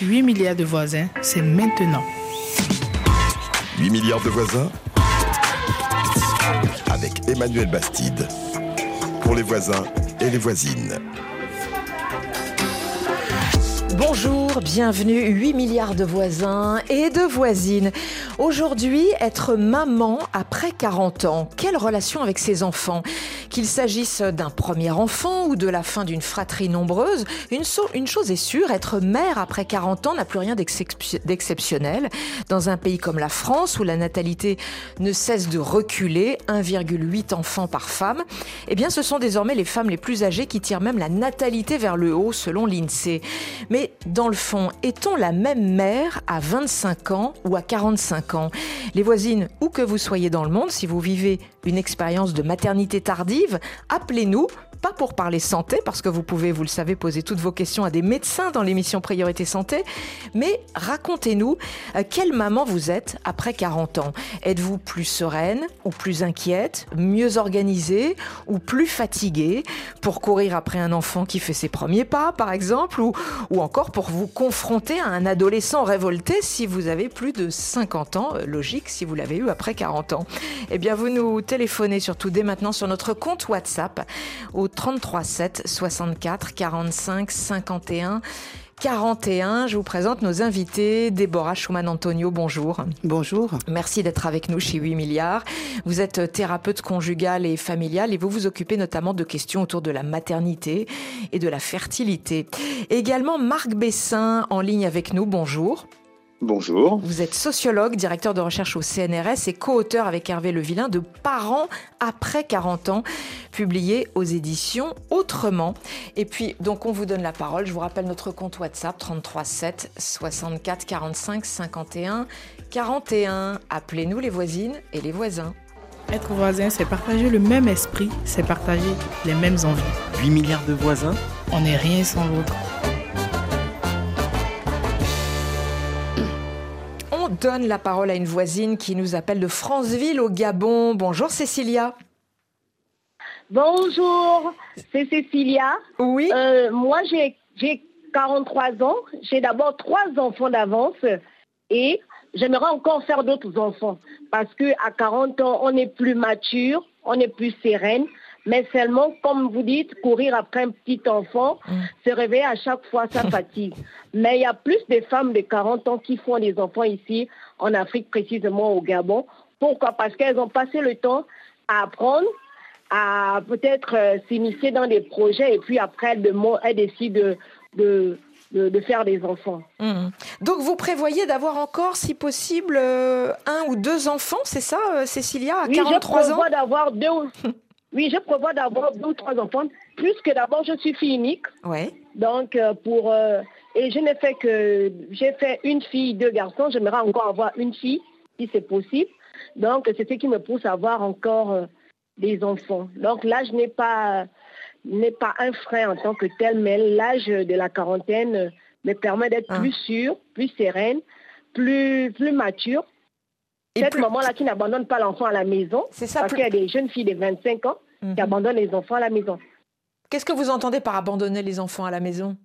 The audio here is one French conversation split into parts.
8 milliards de voisins, c'est maintenant. 8 milliards de voisins avec Emmanuel Bastide. Pour les voisins et les voisines. Bonjour, bienvenue 8 milliards de voisins et de voisines. Aujourd'hui, être maman après 40 ans, quelle relation avec ses enfants? Qu'il s'agisse d'un premier enfant ou de la fin d'une fratrie nombreuse, une, chose est sûre, être mère après 40 ans n'a plus rien d'exceptionnel. Dans un pays comme la France où la natalité ne cesse de reculer, 1,8 enfants par femme, eh bien ce sont désormais les femmes les plus âgées qui tirent même la natalité vers le haut selon l'INSEE. Mais dans le fond, est-on la même mère à 25 ans ou à 45 ans? Les voisines, où que vous soyez dans le monde, si vous vivez une expérience de maternité tardive, appelez-nous pas pour parler santé, parce que vous pouvez, vous le savez, poser toutes vos questions à des médecins dans l'émission Priorité Santé, mais racontez-nous euh, quelle maman vous êtes après 40 ans. Êtes-vous plus sereine ou plus inquiète, mieux organisée ou plus fatiguée pour courir après un enfant qui fait ses premiers pas, par exemple, ou, ou encore pour vous confronter à un adolescent révolté si vous avez plus de 50 ans, euh, logique si vous l'avez eu après 40 ans. Eh bien, vous nous téléphonez surtout dès maintenant sur notre compte WhatsApp au 33 7 64 45 51 41. Je vous présente nos invités. Déborah Schumann-Antonio, bonjour. Bonjour. Merci d'être avec nous chez 8 milliards. Vous êtes thérapeute conjugale et familiale et vous vous occupez notamment de questions autour de la maternité et de la fertilité. Également Marc Bessin en ligne avec nous, bonjour. Bonjour. Vous êtes sociologue, directeur de recherche au CNRS et co-auteur avec Hervé Levillain de Parents après 40 ans, publié aux éditions Autrement. Et puis, donc, on vous donne la parole. Je vous rappelle notre compte WhatsApp 33 7 64 45 51 41. Appelez-nous les voisines et les voisins. Être voisin, c'est partager le même esprit, c'est partager les mêmes envies. 8 milliards de voisins? On n'est rien sans l'autre. Donne la parole à une voisine qui nous appelle de Franceville au Gabon. Bonjour Cécilia. Bonjour, c'est Cécilia. Oui. Euh, moi, j'ai 43 ans. J'ai d'abord trois enfants d'avance et j'aimerais encore faire d'autres enfants parce qu'à 40 ans, on est plus mature, on est plus sereine. Mais seulement, comme vous dites, courir après un petit enfant, mm. se réveiller à chaque fois, ça fatigue. Mais il y a plus de femmes de 40 ans qui font des enfants ici, en Afrique, précisément au Gabon. Pourquoi? Parce qu'elles ont passé le temps à apprendre, à peut-être euh, s'initier dans des projets et puis après, elles, décident de, de faire des enfants. Mm. Donc vous prévoyez d'avoir encore, si possible, euh, un ou deux enfants, c'est ça, euh, Cécilia, à 43 ans? Oui, je d'avoir deux. Oui, je prévois d'avoir deux ou trois enfants, puisque d'abord je suis fille unique. Ouais. Donc euh, pour euh, et je n'ai fait que j'ai fait une fille, deux garçons. J'aimerais encore avoir une fille, si c'est possible. Donc c'est ce qui me pousse à avoir encore euh, des enfants. Donc l'âge n'est pas n'est pas un frein en tant que tel, mais l'âge de la quarantaine me permet d'être ah. plus sûre, plus sereine, plus plus mature cette maman-là qui n'abandonne pas l'enfant à la maison, c'est ça, parce qu'il y a des jeunes filles de 25 ans qui mhm. abandonnent les enfants à la maison. Qu'est-ce que vous entendez par abandonner les enfants à la maison?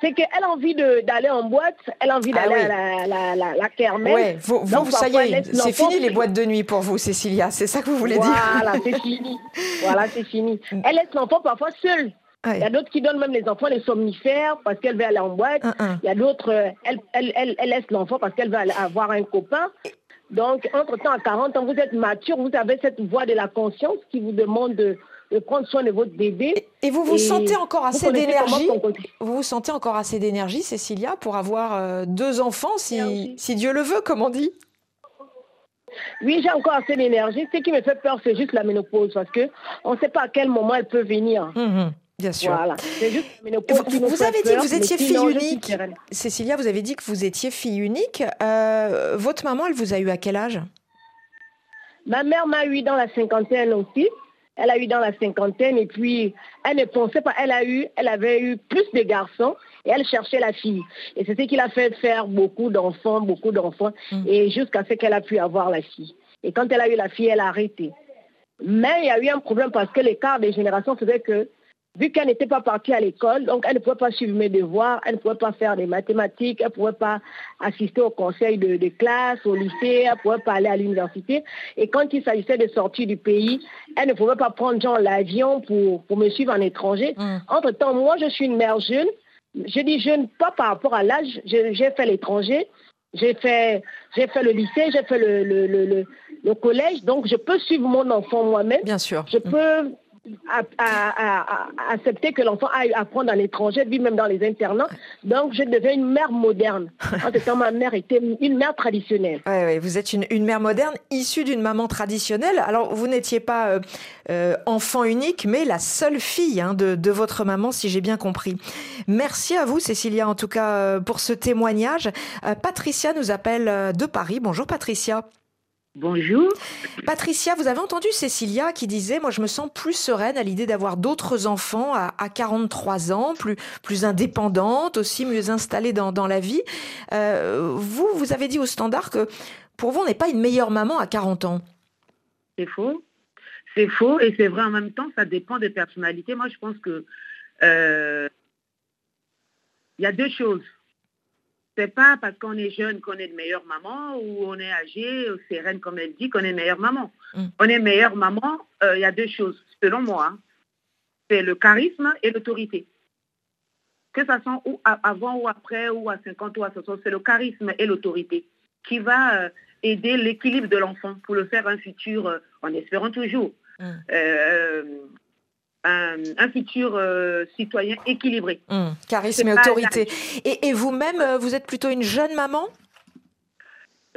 C'est qu'elle a envie d'aller en boîte, elle a envie ah d'aller à la, la, la, kermesse. Ouais, vous, vous ça y est, c'est fini les boîtes de nuit pour vous, Cécilia, c'est ça que vous voulez dire? Voilà, c'est fini. voilà, c'est fini. Mm. Elle laisse l'enfant parfois seul. Il y a d'autres qui donnent même les enfants les somnifères parce qu'elle veut aller en boîte. Il y a d'autres, euh, elle, elle, elle, elle, laisse l'enfant parce qu'elle veut avoir un copain. Donc, entre-temps, à 40 ans, vous êtes mature, vous avez cette voix de la conscience qui vous demande de, prendre soin de votre bébé. Et vous vous sentez encore assez d'énergie Vous vous sentez encore assez d'énergie, Cécilia, pour avoir euh, deux enfants, si, si Dieu le veut, comme on dit? Oui, j'ai encore assez d'énergie. Ce qui me fait peur, c'est juste la ménopause, parce qu'on ne sait pas à quel moment elle peut venir. Mmh Bien sûr. Voilà. vous, avez dit que vous étiez fille unique. Cécilia, vous avez dit que vous étiez fille unique. Euh, votre maman, elle vous a eu à quel âge? Ma mère m'a eu dans la cinquantaine aussi. Elle a eu dans la cinquantaine et puis elle ne pensait pas. Elle a eu, elle avait eu plus de garçons et elle cherchait la fille. Et c'est ce qui l'a fait faire beaucoup d'enfants, beaucoup d'enfants, mm. et jusqu'à ce qu'elle a pu avoir la fille. Et quand elle a eu la fille, elle a arrêté. Mais il y a eu un problème parce que l'écart des générations faisait que vu qu'elle n'était pas partie à l'école, donc elle ne pouvait pas suivre mes devoirs, elle ne pouvait pas faire des mathématiques, elle ne pouvait pas assister au conseil de, classe, au lycée, elle ne pouvait pas aller à l'université. Et quand il s'agissait de sortir du pays, elle ne pouvait pas prendre l'avion pour, pour me suivre en étranger. Mm. Entre-temps, moi, je suis une mère jeune. Je dis jeune pas par rapport à l'âge, j'ai fait l'étranger, j'ai fait, fait le lycée, j'ai fait le, le, le, le, collège, donc je peux suivre mon enfant moi-même. Bien sûr. Je peux à, accepter que l'enfant aille apprendre à l'étranger, vit même dans les internats. Donc, je deviens une mère moderne. En tout cas, ma mère était une mère traditionnelle. Oui, vous êtes une, mère moderne issue d'une maman traditionnelle. Alors, vous n'étiez pas euh, euh, enfant unique, mais la seule fille hein, de, de, votre maman, si j'ai bien compris. Merci à vous, Cécilia, en tout cas, euh, pour ce témoignage. Patricia nous appelle de Paris. Bonjour, Patricia. Bonjour. Patricia, vous avez entendu Cécilia qui disait Moi, je me sens plus sereine à l'idée d'avoir d'autres enfants à, 43 ans, plus, plus indépendante, aussi mieux installée dans, la vie. Euh, vous, vous avez dit au standard que pour vous, on n'est pas une meilleure maman à 40 ans. C'est faux. C'est faux et c'est vrai en même temps, ça dépend des personnalités. Moi, je pense que euh, il y a deux choses c'est pas parce qu'on est jeune qu'on est de meilleure maman ou on est âgé, sereine comme elle dit, qu'on est meilleure maman. Mm. On est meilleure maman, euh, il y a deux choses, selon moi. Hein. C'est le charisme et l'autorité. Que ça soit ou avant ou après, ou à 50 ou à 60, c'est le charisme et l'autorité qui va euh, aider l'équilibre de l'enfant pour le faire un futur, euh, en espérant toujours, mm un, futur euh, citoyen équilibré. Hum, charisme et autorité. Et, vous-même, euh, vous êtes plutôt une jeune maman?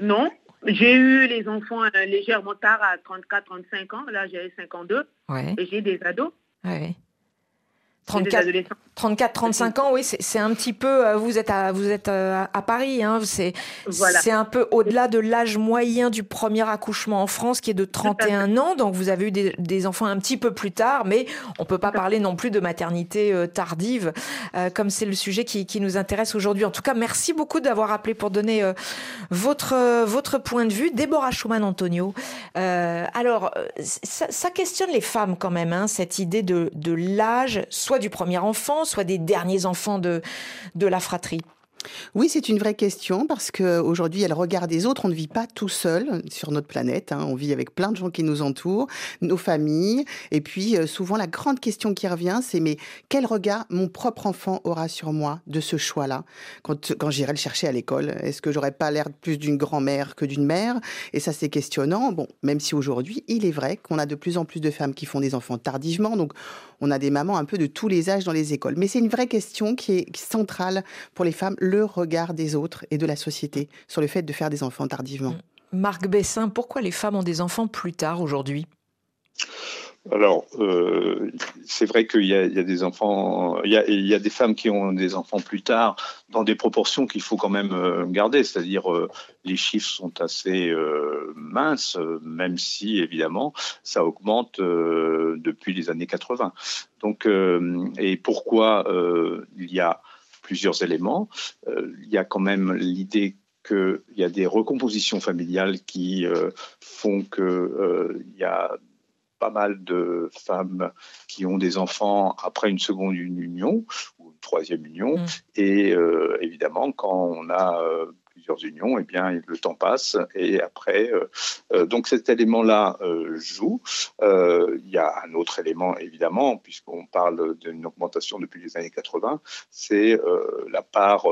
Non. J'ai eu les enfants euh, légèrement tard à 34-35 ans. Là, j'ai 52. Et j'ai des ados. Ouais. 34, 34, 35 ans, oui, c'est un petit peu. Euh, vous êtes à, vous êtes euh, à Paris, hein, c'est un peu au-delà de l'âge moyen du premier accouchement en France, qui est de 31 ans. Donc vous avez eu des, enfants un petit peu plus tard, mais on peut pas parler non plus de maternité euh, tardive, comme c'est le sujet qui, qui nous intéresse aujourd'hui. En tout cas, merci beaucoup d'avoir appelé pour donner votre votre point de vue, Déborah Schumann-Antonio. alors, ça, ça, questionne les femmes quand même, hein, cette idée de de l'âge, soit du premier enfant, soit des derniers enfants de, de la fratrie oui, c'est une vraie question parce qu'aujourd'hui, elle regarde des autres. On ne vit pas tout seul sur notre planète. Hein. On vit avec plein de gens qui nous entourent, nos familles. Et puis, euh, souvent, la grande question qui revient, c'est mais quel regard mon propre enfant aura sur moi de ce choix-là? Quand, quand j'irai le chercher à l'école Est-ce que j'aurais pas l'air plus d'une grand-mère que d'une mère? Et ça, c'est questionnant. Bon, même si aujourd'hui, il est vrai qu'on a de plus en plus de femmes qui font des enfants tardivement. Donc, on a des mamans un peu de tous les âges dans les écoles. Mais c'est une vraie question qui est centrale pour les femmes le regard des autres et de la société sur le fait de faire des enfants tardivement. Marc Bessin, pourquoi les femmes ont des enfants plus tard aujourd'hui? Alors, euh, c'est vrai qu'il y, a des enfants, il y a, des femmes qui ont des enfants plus tard dans des proportions qu'il faut quand même euh, garder, c'est-à-dire euh, les chiffres sont assez minces, même si évidemment ça augmente depuis les années 80. Donc, et pourquoi il y a plusieurs éléments. Euh, il y a quand même l'idée qu'il y a des recompositions familiales qui euh, font qu'il euh, y a pas mal de femmes qui ont des enfants après une seconde union ou une troisième union. Mmh. Et évidemment, quand on a unions, eh bien, le temps passe et après, euh, euh, donc cet élément-là euh, joue. Il y a un autre élément, évidemment, puisqu'on parle d'une augmentation depuis les années 80, c'est la part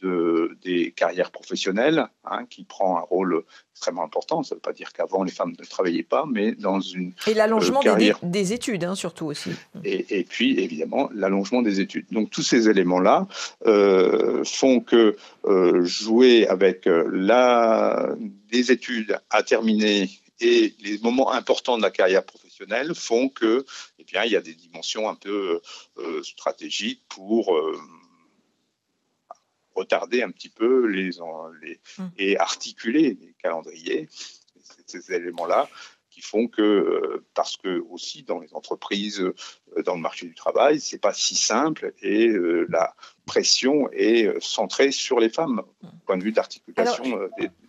de, des carrières professionnelles hein, qui prend un rôle extrêmement important. Ça ne veut pas dire qu'avant les femmes ne travaillaient pas, mais dans une et l'allongement des, études hein, surtout aussi. Et, et, puis évidemment l'allongement des études. Donc tous ces éléments-là font que jouer avec euh, la, des études à terminer et les moments importants de la carrière professionnelle font que, eh bien, il y a des dimensions un peu euh, stratégiques pour euh, retarder un petit peu les, les mmh. et articuler les calendriers. Ces éléments-là qui font que, parce que aussi dans les entreprises, dans le marché du travail. C'est pas si simple et la pression est centrée sur les femmes, au point de vue d'articulation.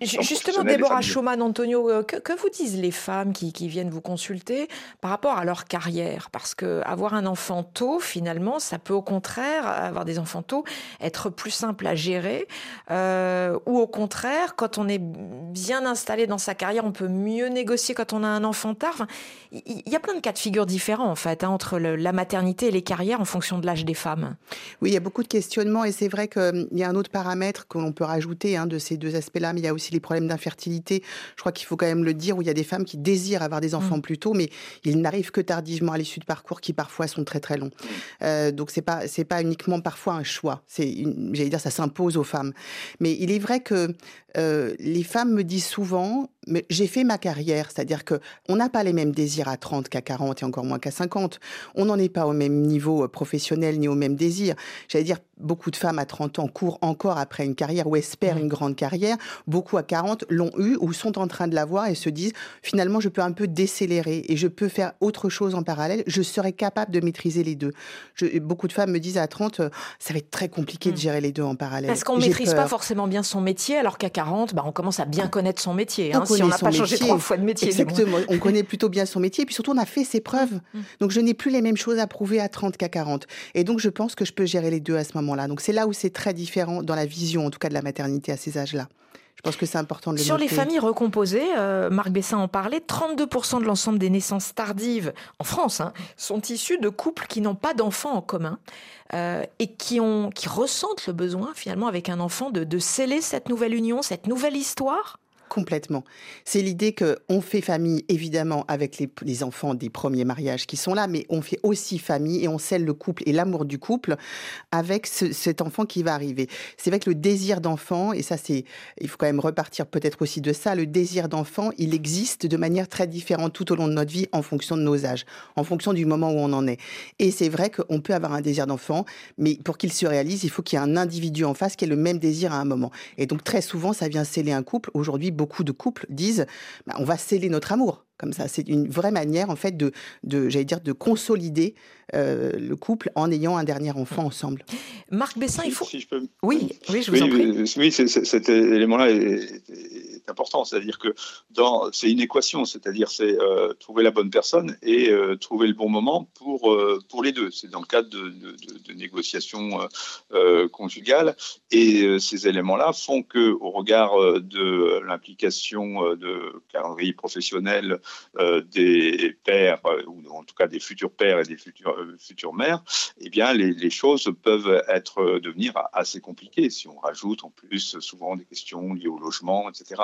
justement, Déborah Schumann, Antonio, que, que, vous disent les femmes qui, qui, viennent vous consulter par rapport à leur carrière? Parce que avoir un enfant tôt, finalement, ça peut au contraire, avoir des enfants tôt, être plus simple à gérer, ou au contraire, quand on est bien installé dans sa carrière, on peut mieux négocier quand on a un enfant tard. Il y a plein de cas de figure différents en fait hein, entre la maternité et les carrières en fonction de l'âge des femmes. Oui, il y a beaucoup de questionnements et c'est vrai qu'il y a un autre paramètre que l'on peut rajouter hein, de ces deux aspects-là, mais il y a aussi les problèmes d'infertilité. Je crois qu'il faut quand même le dire où il y a des femmes qui désirent avoir des enfants mm. plus tôt, mais ils n'arrivent que tardivement à l'issue de parcours qui parfois sont très très longs. Mm. Euh, donc c'est pas c'est pas uniquement parfois un choix. C'est j'allais dire ça s'impose aux femmes. Mais il est vrai que euh, les femmes me disent souvent, mais j'ai fait ma carrière, c'est-à-dire que on n'a pas les mêmes désirs à 30 qu'à 40 et encore moins qu'à 50. On n'en est pas au même niveau euh, professionnel ni au même désir. J'allais dire, beaucoup de femmes à 30 ans courent encore après une carrière ou espèrent mmh. une grande carrière. Beaucoup à 40 l'ont eu ou sont en train de l'avoir et se disent, finalement, je peux un peu décélérer et je peux faire autre chose en parallèle. Je serais capable de maîtriser les deux. beaucoup de femmes me disent à 30, euh, ça va être très compliqué de mmh. gérer les deux en parallèle. Parce qu'on maîtrise pas forcément bien son métier, alors qu'à 40, bah, on commence à bien connaître son métier. Hein, si on n'a pas changé trois fois de métier. Exactement. on connaît plutôt bien son métier. Et puis surtout, on a fait ses preuves. Mmh. Donc, je n'ai plus les mêmes choses à prouver à 30 qu'à 40. Et donc, je pense que je peux gérer les deux à ce moment-là. Donc, c'est là où c'est très différent dans la vision, en tout cas, de la maternité à ces âges-là. Pense que c'est important de le Sur les familles recomposées, euh, Marc Bessin en parlait, 32% de l'ensemble des naissances tardives en France hein, sont issues de couples qui n'ont pas d'enfants en commun euh, et qui, ont, qui ressentent le besoin finalement avec un enfant de, de sceller cette nouvelle union, cette nouvelle histoire Complètement. C'est l'idée que on fait famille évidemment avec les, enfants des premiers mariages qui sont là, mais on fait aussi famille et on scelle le couple et l'amour du couple avec cet enfant qui va arriver. C'est vrai que le désir d'enfant, et ça c'est, il faut quand même repartir peut-être aussi de ça, le désir d'enfant, il existe de manière très différente tout au long de notre vie en fonction de nos âges, en fonction du moment où on en est. Et c'est vrai qu'on peut avoir un désir d'enfant, mais pour qu'il se réalise, il faut qu'il y ait un individu en face qui ait le même désir à un moment. Et donc très souvent, ça vient sceller un couple. Aujourd'hui, beaucoup de couples disent bah, on va sceller notre amour. Comme ça, c'est une vraie manière en fait de, de j'allais dire, de consolider euh, le couple en ayant un dernier enfant ensemble. Marc Bessin, il faut. Si je peux... Oui, oui, je vous en prie. Oui, cet élément-là est, important, c'est-à-dire que dans, c'est une équation, c'est-à-dire c'est euh, trouver la bonne personne et euh, trouver le bon moment pour pour les deux. C'est dans le cadre de, de, négociations conjugales et ces éléments-là font que, au regard de l'implication de calendrier professionnel euh, des pères, euh, ou en tout cas des futurs pères et des futurs, euh, futures mères, eh bien, les, choses peuvent être devenir assez compliquées. Si on rajoute en plus souvent des questions liées au logement, etc.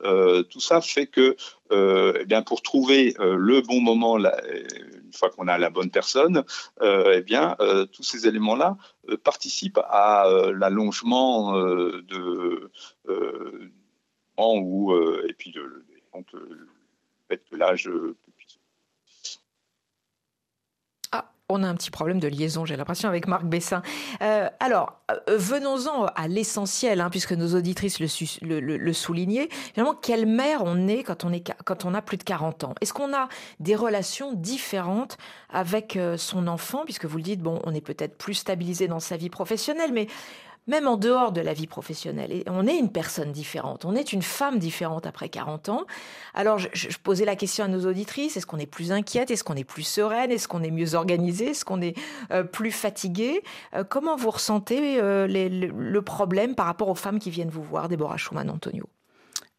tout ça fait que, eh bien, pour trouver le bon moment, une fois qu'on a la bonne personne, eh bien, tous ces éléments-là participent à l'allongement de ou et puis de, donc, que l'âge euh, ah, on a un petit problème de liaison, j'ai l'impression, avec Marc Bessin. Euh, alors, euh, venons-en à l'essentiel, hein, puisque nos auditrices le, soulignaient. Finalement, quelle mère on est quand on, est quand on a plus de 40 ans? Est-ce qu'on a des relations différentes avec son enfant? Puisque vous le dites, bon, on est peut-être plus stabilisé dans sa vie professionnelle, mais même en dehors de la vie professionnelle. Et on est une personne différente, on est une femme différente après 40 ans. Alors je, posais la question à nos auditrices, est-ce qu'on est plus inquiète, est-ce qu'on est plus sereine, est-ce qu'on est mieux organisé, est-ce qu'on est euh, plus fatigué euh, Comment vous ressentez euh, le problème par rapport aux femmes qui viennent vous voir, Déborah Schumann, Antonio?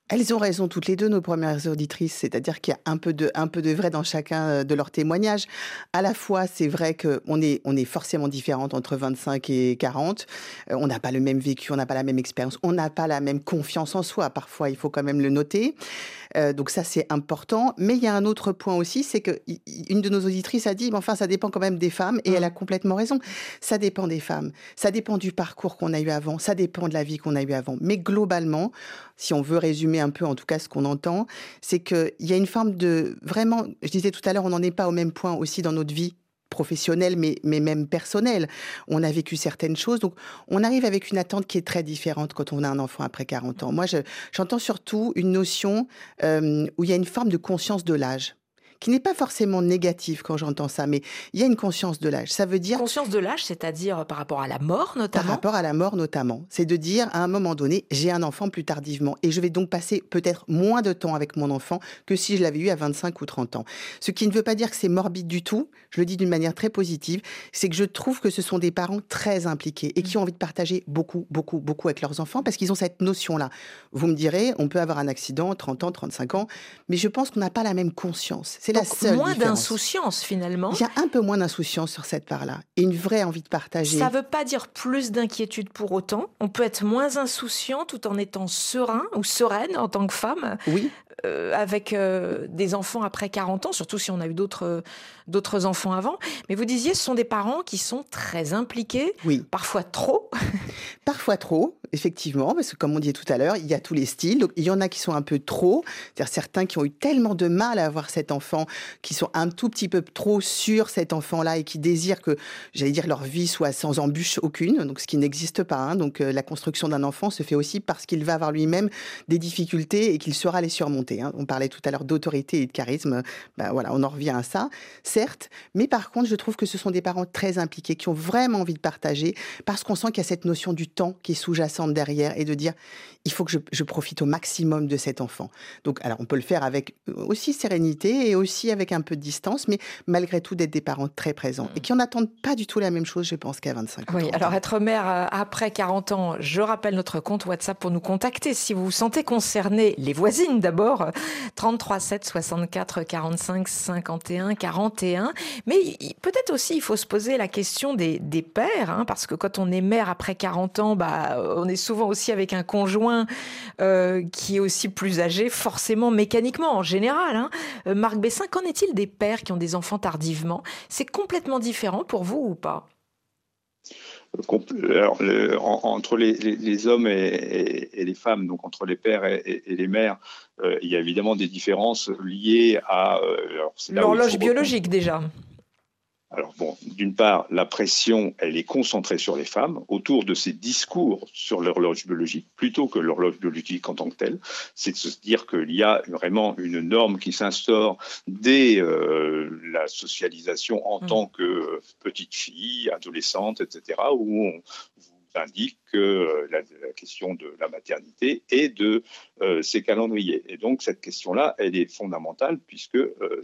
Elles ont raison toutes les deux, nos premières auditrices, c'est-à-dire qu'il y a un peu de, un peu de vrai dans chacun euh, de leurs témoignages. À la fois, c'est vrai qu'on est, on est forcément différentes entre 25 et 40. Euh, on n'a pas le même vécu, on n'a pas la même expérience, on n'a pas la même confiance en soi. Parfois, il faut quand même le noter. Euh, donc ça, c'est important. Mais il y a un autre point aussi, c'est que une de nos auditrices a dit, mais enfin, ça dépend quand même des femmes, et elle a mmh. complètement raison. Ça dépend des femmes, ça dépend du parcours qu'on a eu avant, ça dépend de la vie qu'on a eu avant. Mais globalement, si on veut résumer un peu en tout cas ce qu'on entend, c'est qu'il y a une forme de vraiment, je disais tout à l'heure, on n'en est pas au même point aussi dans notre vie professionnelle, mais, mais même personnelle. On a vécu certaines choses. Donc, on arrive avec une attente qui est très différente quand on a un enfant après 40 ans. Moi, j'entends surtout une notion euh, où il y a une forme de conscience de l'âge qui n'est pas forcément négative quand j'entends ça, mais il y a une conscience de l'âge. Ça veut dire conscience de l'âge, c'est-à-dire par rapport à la mort notamment? Par rapport à la mort notamment, c'est de dire à un moment donné, j'ai un enfant plus tardivement et je vais donc passer peut-être moins de temps avec mon enfant que si je l'avais eu à 25 ou 30 ans. Ce qui ne veut pas dire que c'est morbide du tout. Je le dis d'une manière très positive, c'est que je trouve que ce sont des parents très impliqués et qui ont envie de partager beaucoup, beaucoup, beaucoup avec leurs enfants parce qu'ils ont cette notion-là. Vous me direz, on peut avoir un accident, 30 ans, 35 ans, mais je pense qu'on n'a pas la même conscience. C'est seule moins d'insouciance finalement. Il y a un peu moins d'insouciance sur cette part-là et une vraie envie de partager. Ça ne veut pas dire plus d'inquiétude pour autant. On peut être moins insouciant tout en étant serein ou sereine en tant que femme. Oui. Euh, avec euh, des enfants après 40 ans, surtout si on a eu d'autres d'autres enfants avant. Mais vous disiez, ce sont des parents qui sont très impliqués, oui. parfois trop. parfois trop, effectivement, parce que comme on dit tout à l'heure, il y a tous les styles. Donc, il y en a qui sont un peu trop, c'est-à-dire certains qui ont eu tellement de mal à avoir cet enfant, qui sont un tout petit peu trop sur cet enfant-là et qui désirent que, j'allais dire, leur vie soit sans embûche aucune, donc ce qui n'existe pas. Hein. Donc euh, la construction d'un enfant se fait aussi parce qu'il va avoir lui-même des difficultés et qu'il saura les surmonter. Hein. On parlait tout à l'heure d'autorité et de charisme. Ben voilà, on en revient à ça certes, mais par contre, je trouve que ce sont des parents très impliqués, qui ont vraiment envie de partager, parce qu'on sent qu'il y a cette notion du temps qui est sous-jacente derrière, et de dire, il faut que je, profite au maximum de cet enfant. Donc, alors, on peut le faire avec aussi sérénité et aussi avec un peu de distance, mais malgré tout d'être des parents très présents et qui en attendent pas du tout la même chose, je pense, qu'à 25 ans. Oui, alors être mère euh, après 40 ans, je rappelle notre compte WhatsApp pour nous contacter si vous vous sentez concerné, les voisines d'abord, 33 7 64 45 51 41. Mais peut-être aussi, il faut se poser la question des, des pères, hein, parce que quand on est mère après 40 ans, bah, on est souvent aussi avec un conjoint euh, qui est aussi plus âgé, forcément mécaniquement en général. Hein. Euh, Marc Bessin, qu'en est-il des pères qui ont des enfants tardivement? C'est complètement différent pour vous ou pas? Alors, entre les, hommes et, les femmes, donc entre les pères et, les mères, euh, il y a évidemment des différences liées à l'horloge biologique déjà. Alors bon, d'une part, la pression, elle est concentrée sur les femmes autour de ces discours sur l'horloge biologique, plutôt que l'horloge biologique en tant que telle. C'est de se dire qu'il y a vraiment une norme qui s'instaure dès euh, la socialisation en mmh. tant que petite fille, adolescente, etc., où on, indique que euh, la, question de la maternité et de euh, ses calendriers. Et donc cette question-là, elle est fondamentale puisque euh,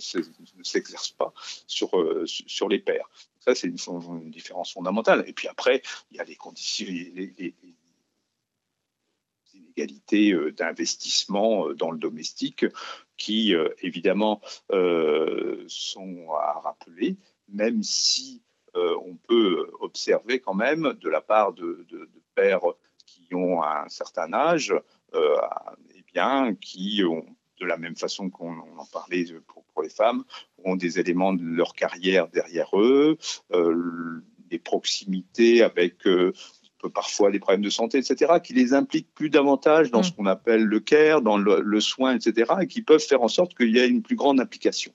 ne s'exerce pas sur, sur les pères. Ça, c'est une, différence fondamentale. Et puis après, il y a les conditions, les, inégalités d'investissement dans le domestique qui, évidemment, sont à rappeler, même si on peut observer quand même de la part de, pères qui ont un certain âge, euh, eh bien, qui ont, de la même façon qu'on en parlait pour, les femmes, ont des éléments de leur carrière derrière eux, euh, des proximités avec parfois des problèmes de santé, etc., qui les impliquent plus davantage dans mm. ce qu'on appelle le care, dans le, soin, etc., et qui peuvent faire en sorte qu'il y ait une plus grande implication.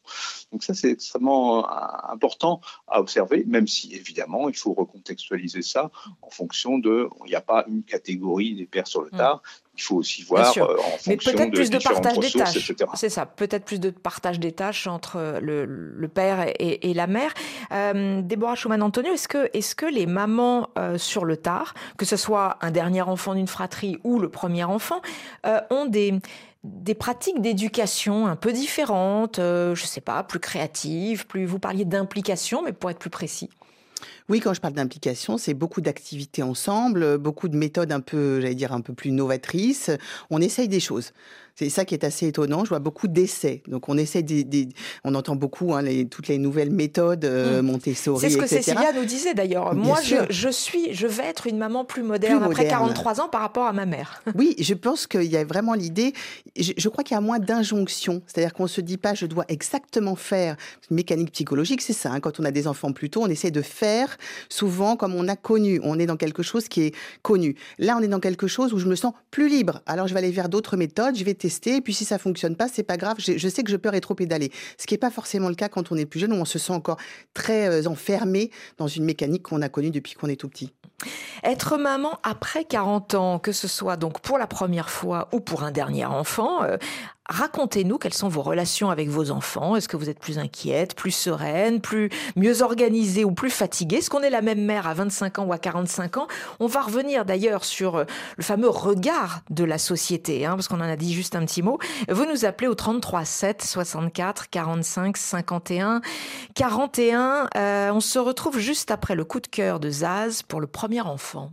Donc ça, c'est extrêmement euh, important à observer, même si, évidemment, il faut recontextualiser ça en fonction de... Il n'y a pas une catégorie des pères sur le mm. tard, il faut aussi voir euh, en Mais peut-être plus de partage des tâches. C'est ça, peut-être plus de partage des tâches entre le, père et, la mère. Euh, Déborah Schumann-Antonio, est-ce que, est que les mamans euh, sur le tard, que ce soit un dernier enfant d'une fratrie ou le premier enfant, ont des, des pratiques d'éducation un peu différentes, je ne sais pas, plus créatives, plus. Vous parliez d'implication, mais pour être plus précis. Oui, quand je parle d'implication, c'est beaucoup d'activités ensemble, beaucoup de méthodes un peu, j'allais dire, un peu plus novatrices. On essaye des choses. C'est ça qui est assez étonnant. Je vois beaucoup d'essais. Donc on essaie des, on entend beaucoup hein, les, toutes les nouvelles méthodes euh, mmh. Montessori, C'est ce que Cécilia nous disait d'ailleurs. Moi, je, je, suis, je vais être une maman plus moderne après 43 ans par rapport à ma mère. oui, je pense qu'il y a vraiment l'idée. Je, crois qu'il y a moins d'injonctions. C'est-à-dire qu'on se dit pas, je dois exactement faire. Mécanique psychologique, c'est ça. Hein. Quand on a des enfants plus tôt, on essaie de faire souvent comme on a connu. On est dans quelque chose qui est connu. Là, on est dans quelque chose où je me sens plus libre. Alors je vais aller vers d'autres méthodes. Je vais et puis si ça fonctionne pas, c'est pas grave. Je, sais que je peux rétro-pédaler. Ce qui n'est pas forcément le cas quand on est plus jeune, où on se sent encore très euh, enfermé dans une mécanique qu'on a connue depuis qu'on est tout petit. Être maman après 40 ans, que ce soit donc pour la première fois ou pour un dernier enfant, euh, racontez-nous quelles sont vos relations avec vos enfants. Est-ce que vous êtes plus inquiète, plus sereine, plus mieux organisée ou plus fatiguée? Est-ce qu'on est la même mère à 25 ans ou à 45 ans? On va revenir d'ailleurs sur euh, le fameux regard de la société, hein, parce qu'on en a dit juste un petit mot. Vous nous appelez au 33 7 64 45 51 41. on se retrouve juste après le coup de cœur de Zaz pour le premier enfant.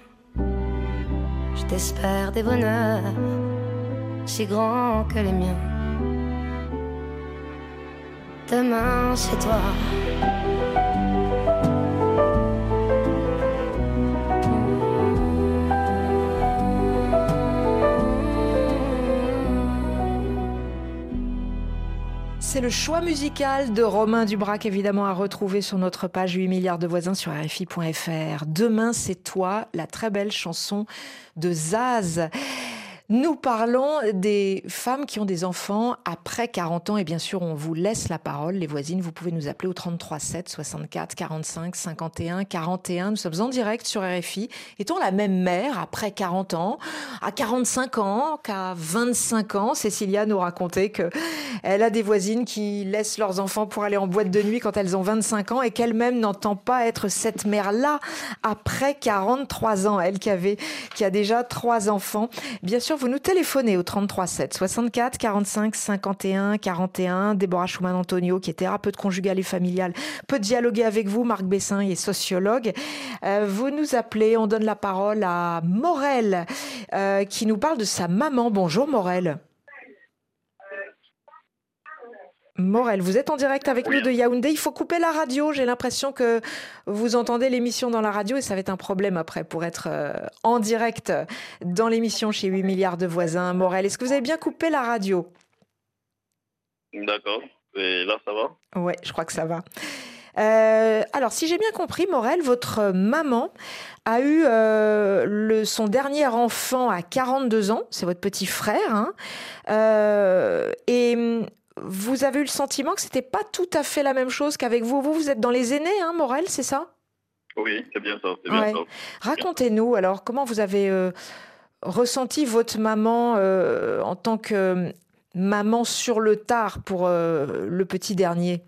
Je t'espère des bonheurs si grands que les miens. Demain, c'est toi. C'est le choix musical de Romain Dubrac, évidemment à retrouver sur notre page 8 milliards de voisins sur RFI.fr. Demain, c'est toi, la très belle chanson de Zaz. Nous parlons des femmes qui ont des enfants après 40 ans. Et bien sûr on vous laisse la parole les voisines. Vous pouvez nous appeler au 33 7 64 45 51 41 nous sommes en direct sur RFI est-on la même mère après 40 ans à 45 ans qu'à 25 ans Cécilia nous racontait que elle a des voisines qui laissent leurs enfants pour aller en boîte de nuit quand elles ont 25 ans et qu'elle-même n'entend pas être cette mère là après 43 ans. Elle qui avait qui a déjà trois enfants. Bien sûr vous nous téléphonez au 33 7 64 45 51 41. Déborah Schumann-Antonio, qui est thérapeute conjugale et familiale, peut dialoguer avec vous. Marc Bessin est sociologue. Euh, vous nous appelez, on donne la parole à Morel, euh, qui nous parle de sa maman. Bonjour Morel. Morel, vous êtes en direct avec nous de Yaoundé. Il faut couper la radio. J'ai l'impression que vous entendez l'émission dans la radio et ça va être un problème après pour être euh, en direct dans l'émission chez 8 milliards de voisins. Morel, est-ce que vous avez bien coupé la radio? D'accord. Et là, ça va? Oui, je crois que ça va. Euh, alors, si j'ai bien compris, Morel, votre maman a eu euh, le, son dernier enfant à 42 ans, c'est votre petit frère, hein. et vous avez eu le sentiment que c'était pas tout à fait la même chose qu'avec vous. Vous, vous êtes dans les aînés, hein, Morel, c'est ça? Oui, c'est bien ça. Racontez-nous alors comment vous avez euh, ressenti votre maman euh, en tant que maman sur le tard pour euh, le petit dernier?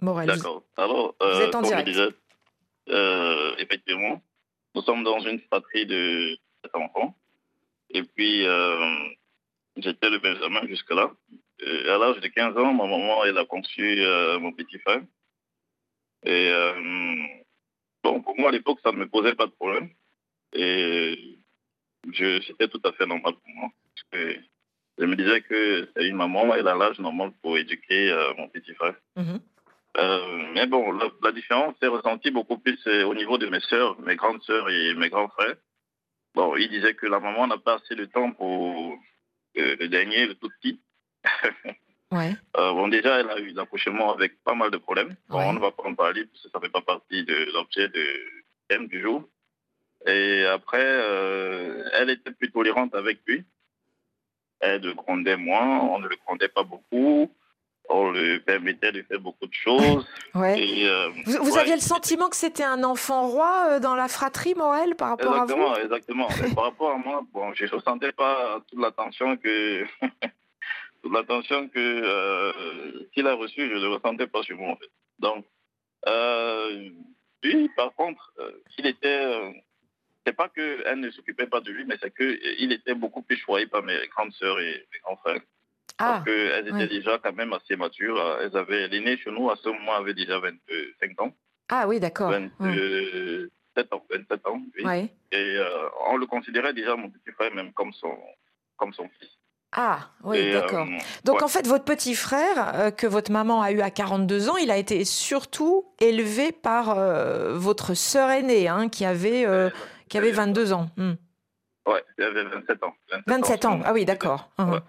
Morel. D'accord. Alors, vous êtes en direct. effectivement, nous sommes dans une fratrie de sept enfants. Et puis, J'étais le Benjamin jusque-là. à l'âge de 15 ans, ma maman, elle a conçu euh, mon petit frère. Et euh, bon, pour moi, à l'époque, ça ne me posait pas de problème. Et je- c'était tout à fait normal pour moi. Parce que je me disais que une maman, elle a l'âge normal pour éduquer euh, mon petit frère. Mhm. Euh, mais bon, la, la différence s'est ressentie beaucoup plus euh, au niveau de mes sœurs, mes grandes sœurs et mes grands frères. Bon, ils disaient que la maman n'a pas assez de temps pour euh, le dernier, le tout petit. Ouais. Euh, bon, déjà, elle a eu l'accouchement avec pas mal de problèmes. Bon, Ouais. On ne va pas en parler parce que ça ne fait pas partie de l'objet de thème du jour. Et après, euh, elle était plus tolérante avec lui. Elle le grondait moins, on ne le grondait pas beaucoup. On lui permettait de faire beaucoup de choses. Ouais. Et, euh, Vous, vous ouais, aviez le sentiment que c'était un enfant roi euh, dans la fratrie, Morel, par rapport à vous Exactement, exactement. Par rapport à moi, bon, je ne ressentais pas toute l'attention que toute l'attention que euh, qu'il a reçue, je ne le ressentais pas sur moi en fait. Donc, euh, lui, par contre, euh, il était, euh, c'est pas que elle ne s'occupait pas de lui, mais c'est que euh, il était beaucoup plus choyé par mes grandes sœurs et mes grands frères. Ah, Parce qu'elles étaient déjà quand même assez matures. Elles avaient, l'aîné chez nous à ce moment avait déjà 25 ans. ah oui, d'accord. Hum. 27 ans, 27 ans, oui. Et euh, on le considérait déjà, mon petit frère, même comme son, comme son fils. Ah, oui, Et, euh, d'accord. Donc ouais. en fait, votre petit frère, euh, que votre maman a eu à 42 ans, il a été surtout élevé par votre sœur aînée, hein, qui, avait, qui avait 22 ans. Hmm. Ouais, il avait 27 ans. 27 ans, ah oui, d'accord. Ouais. hum.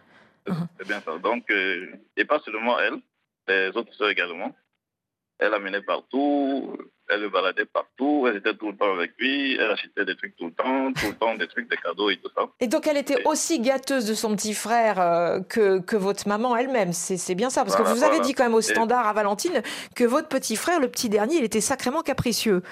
C'est bien ça. Donc, euh, et pas seulement elle, les autres sœurs également. Elle l'amenait partout, elle le baladait partout, elle était tout le temps avec lui, elle achetait des trucs tout le temps, tout le temps des trucs, des cadeaux et tout ça. Et donc elle était aussi gâteuse de son petit frère euh, que, que votre maman elle-même. C'est bien ça, parce que Voilà, vous avez dit quand même au Et- standard à Valentine que votre petit frère, le petit dernier, il était sacrément capricieux.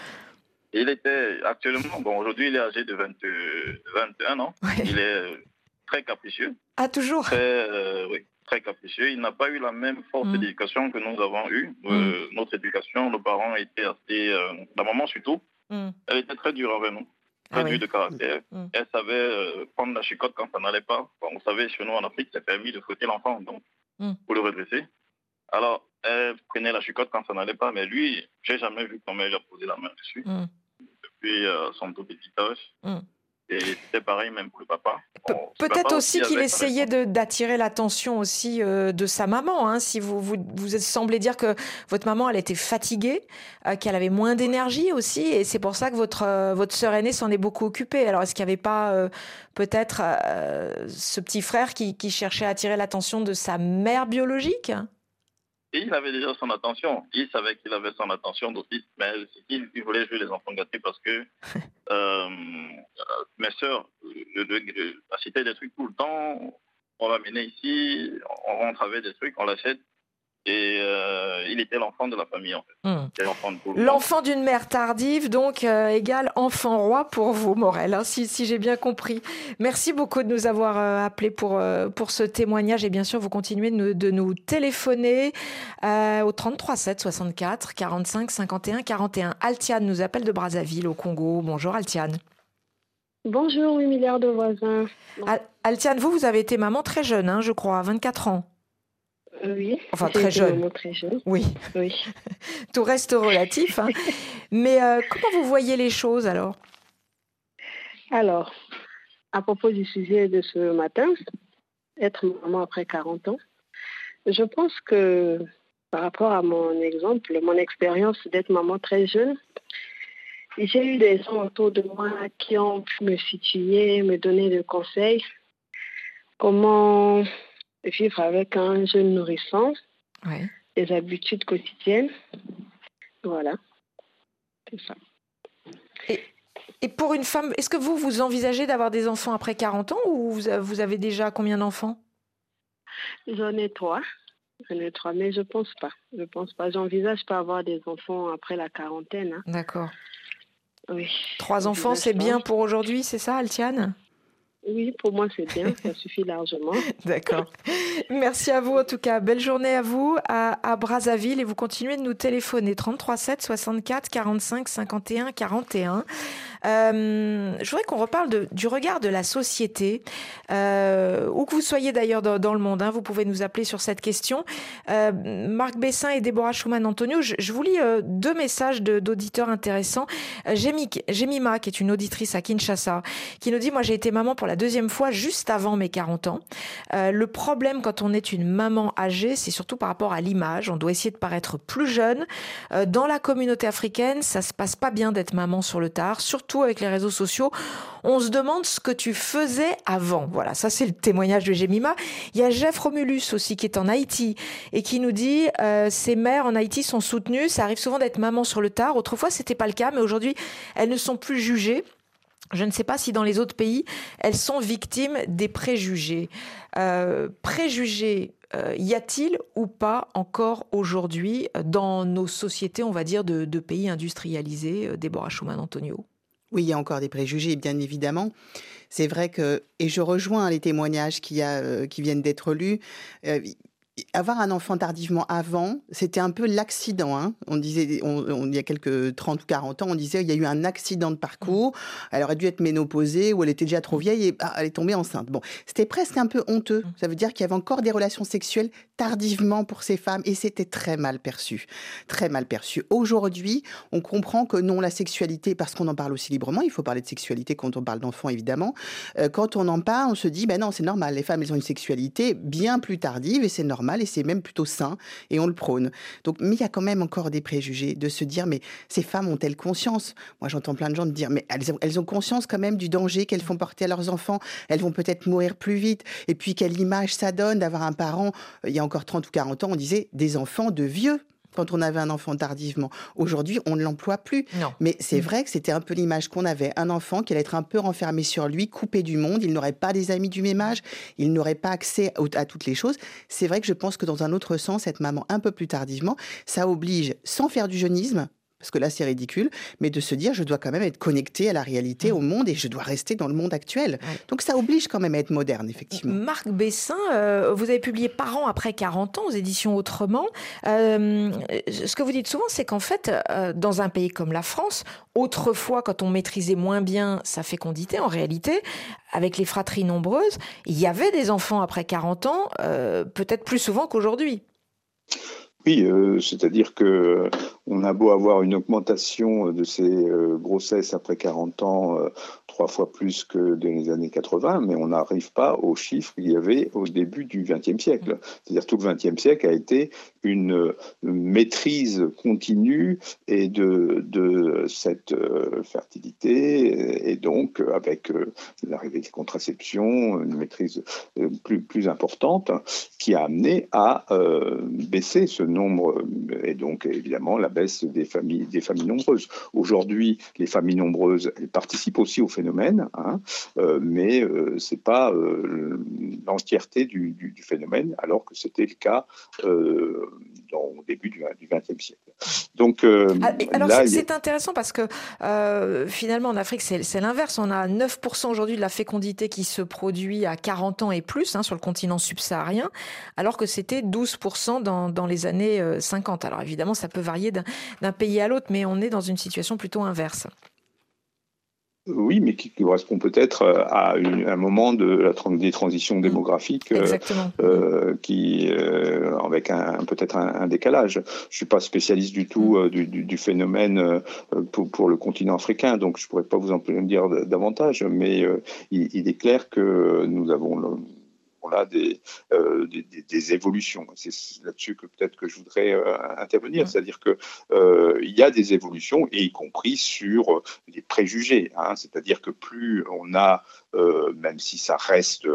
Il était actuellement, bon, aujourd'hui, il est âgé de 20, euh, 21 ans. Ouais. Il est euh, très capricieux. Ah, toujours très, euh, oui, très capricieux. Il n'a pas eu la même force Mm. d'éducation que nous avons eue. Euh, notre éducation, nos parents étaient assez... euh, la maman surtout, Hmm. elle était très dure avec nous. Très Ah dure oui. de caractère. Mm. Elle savait prendre la chicotte quand ça n'allait pas. Bon, vous savez, chez nous en Afrique, c'est permis de fouetter l'enfant, donc, Mm. pour le redresser. Alors, elle prenait la chicotte quand ça n'allait pas, mais lui, j'ai jamais vu comment elle a posé la main dessus. Mm. Depuis son tout petit âge. Et c'était pareil même pour le papa. Peut-être aussi qu'il essayait d'attirer l'attention aussi euh, de sa maman. hein. Si vous, vous vous semblez dire que votre maman elle était fatiguée, euh, qu'elle avait moins d'énergie aussi, et c'est pour ça que votre euh, votre sœur aînée s'en est beaucoup occupée. Alors est-ce qu'il n'y avait pas peut-être ce petit frère qui, qui cherchait à attirer l'attention de sa mère biologique? Et il avait déjà son attention. Il savait qu'il avait son attention d'office, mais il, il voulait jouer les enfants gâtés parce que euh, euh, mes sœurs le- achetaient des trucs tout le temps. On l'amenait ici, on, on travaillait des trucs, on l'achète. Et euh, il était l'enfant de la famille, en fait. Hmm. L'enfant d'une mère tardive, donc euh, égale enfant roi pour vous, Morel, hein, si, si j'ai bien compris. Merci beaucoup de nous avoir euh, appelés pour, euh, pour ce témoignage. Et bien sûr, vous continuez de nous, de nous téléphoner euh, au 33 7 64 45 51 41. Altiane nous appelle de Brazzaville, au Congo. Bonjour, Altiane. Bonjour, 8 milliards de voisins. Al- Altiane, vous, vous avez été maman très jeune, hein, je crois, à 24 ans. Oui. Enfin, très jeune. maman très jeune. Oui, Oui. tout reste relatif. hein. Mais euh, comment vous voyez les choses alors? Alors, à propos du sujet de ce matin, être maman après 40 ans, je pense que par rapport à mon exemple, mon expérience d'être maman très jeune, j'ai eu des gens autour de moi qui ont pu me situer, me donner des conseils, comment vivre avec un jeune nourrisson, Ouais. des habitudes quotidiennes. Voilà. C'est ça. Et pour une femme, est-ce que vous, vous envisagez d'avoir des enfants après 40 ans ou vous avez déjà combien d'enfants? J'en ai trois. J'en ai trois, mais je pense pas. Je pense pas. J'envisage pas avoir des enfants après la quarantaine. hein. D'accord. Oui. Trois enfants, c'est bien pour aujourd'hui, c'est ça, Altiane? Oui, pour moi c'est bien. Ça suffit largement. D'accord. Merci à vous en tout cas. Belle journée à vous à, Brazzaville et vous continuez de nous téléphoner 33 7 64 45 51 41. Euh, je voudrais qu'on reparle de, du regard de la société, euh, où que vous soyez d'ailleurs dans, le monde. Hein, vous pouvez nous appeler sur cette question. Euh, Marc Bessin et Déborah Schumann-Antonio, je, vous lis euh, deux messages d'auditeurs intéressants. Euh, Jemima, qui est une auditrice à Kinshasa, qui nous dit, moi j'ai été maman pour la deuxième fois juste avant mes 40 ans. Le problème quand on est une maman âgée, c'est surtout par rapport à l'image. On doit essayer de paraître plus jeune. Dans la communauté africaine, ça se passe pas bien d'être maman sur le tard, surtout avec les réseaux sociaux. On se demande ce que tu faisais avant. Voilà, ça c'est le témoignage de Jemima. Il y a Jeff Romulus aussi qui est en Haïti et qui nous dit euh, ces mères en Haïti sont soutenues. Ça arrive souvent d'être maman sur le tard. Autrefois, c'était pas le cas, mais aujourd'hui, elles ne sont plus jugées. Je ne sais pas si dans les autres pays, elles sont victimes des préjugés. Euh, préjugés, euh, y a-t-il ou pas encore aujourd'hui dans nos sociétés, on va dire, de, de pays industrialisés, euh, Déborah Schumann-Antonio Oui, il y a encore des préjugés, bien évidemment. C'est vrai que, et je rejoins les témoignages euh, qui viennent d'être lus, euh, avoir un enfant tardivement avant, c'était un peu l'accident. Hein. On disait, on, on, il y a quelques 30 ou 40 ans, on disait il y a eu un accident de parcours. Elle aurait dû être ménopausée ou elle était déjà trop vieille et ah, elle est tombée enceinte. Bon, c'était presque un peu honteux. Ça veut dire qu'il y avait encore des relations sexuelles tardivement pour ces femmes et c'était très mal perçu. Très mal perçu. Aujourd'hui, on comprend que non, la sexualité, parce qu'on en parle aussi librement, il faut parler de sexualité quand on parle d'enfants évidemment. Euh, quand on en parle, on se dit ben non, c'est normal. Les femmes, elles ont une sexualité bien plus tardive et c'est normal et c'est même plutôt sain et on le prône. Donc, mais il y a quand même encore des préjugés de se dire, mais ces femmes ont-elles conscience? Moi, j'entends plein de gens dire, mais elles ont, elles ont conscience quand même du danger qu'elles font porter à leurs enfants. Elles vont peut-être mourir plus vite. Et puis, quelle image ça donne d'avoir un parent, il y a encore 30 ou 40 ans, on disait des enfants de vieux quand on avait un enfant tardivement. Aujourd'hui, on ne l'emploie plus. Non. Mais c'est vrai que c'était un peu l'image qu'on avait. Un enfant qui allait être un peu renfermé sur lui, coupé du monde. Il n'aurait pas des amis du même âge. Il n'aurait pas accès à toutes les choses. C'est vrai que je pense que dans un autre sens, être maman un peu plus tardivement, ça oblige, sans faire du jeunisme, parce que là c'est ridicule, mais de se dire je dois quand même être connecté à la réalité, mmh. au monde, et je dois rester dans le monde actuel. Ouais. Donc ça oblige quand même à être moderne, effectivement. Marc Bessin, euh, vous avez publié Parents après 40 ans aux éditions Autrement. Euh, ce que vous dites souvent, c'est qu'en fait, euh, dans un pays comme la France, autrefois, quand on maîtrisait moins bien sa fécondité, en réalité, avec les fratries nombreuses, il y avait des enfants après 40 ans, peut-être plus souvent qu'aujourd'hui. Oui, euh, c'est-à-dire que on a beau avoir une augmentation de ces euh, grossesses après 40 ans euh, trois fois plus que dans les années 80, mais on n'arrive pas aux chiffres qu'il y avait au début du XXe siècle. C'est-à-dire tout le XXe siècle a été une maîtrise continue et de, de cette euh, fertilité, et donc avec euh, l'arrivée des contraceptions, une maîtrise euh, plus, plus importante, qui a amené à euh, baisser ce nombre, et donc évidemment la baisse des familles, des familles nombreuses. Aujourd'hui, les familles nombreuses elles participent aussi au phénomène, hein, euh, mais euh, c'est pas euh, l'entièreté du, du, du, phénomène, alors que c'était le cas dans, au début du XXe siècle. Donc, ah, alors c'est a... intéressant parce que finalement en Afrique c'est l'inverse. On a 9% aujourd'hui de la fécondité qui se produit à 40 ans et plus hein, sur le continent subsaharien, alors que c'était 12% dans, dans les années 50. Alors évidemment ça peut varier d'un pays à l'autre, mais on est dans une situation plutôt inverse. Oui, mais qui correspond peut-être à une, un moment de la des transitions démographiques euh, euh, qui, euh, avec un, peut-être un, un, décalage. Je suis pas spécialiste du tout euh, du, phénomène euh, pour, pour, le continent africain, donc je pourrais pas vous en dire davantage, mais euh, il, il, est clair que nous avons là des, euh, des, des, évolutions. C'est là-dessus que peut-être que je voudrais euh, intervenir, c'est-à-dire que euh, il y a des évolutions, et y compris sur les préjugés. Hein, c'est-à-dire que plus on a, euh, même si ça reste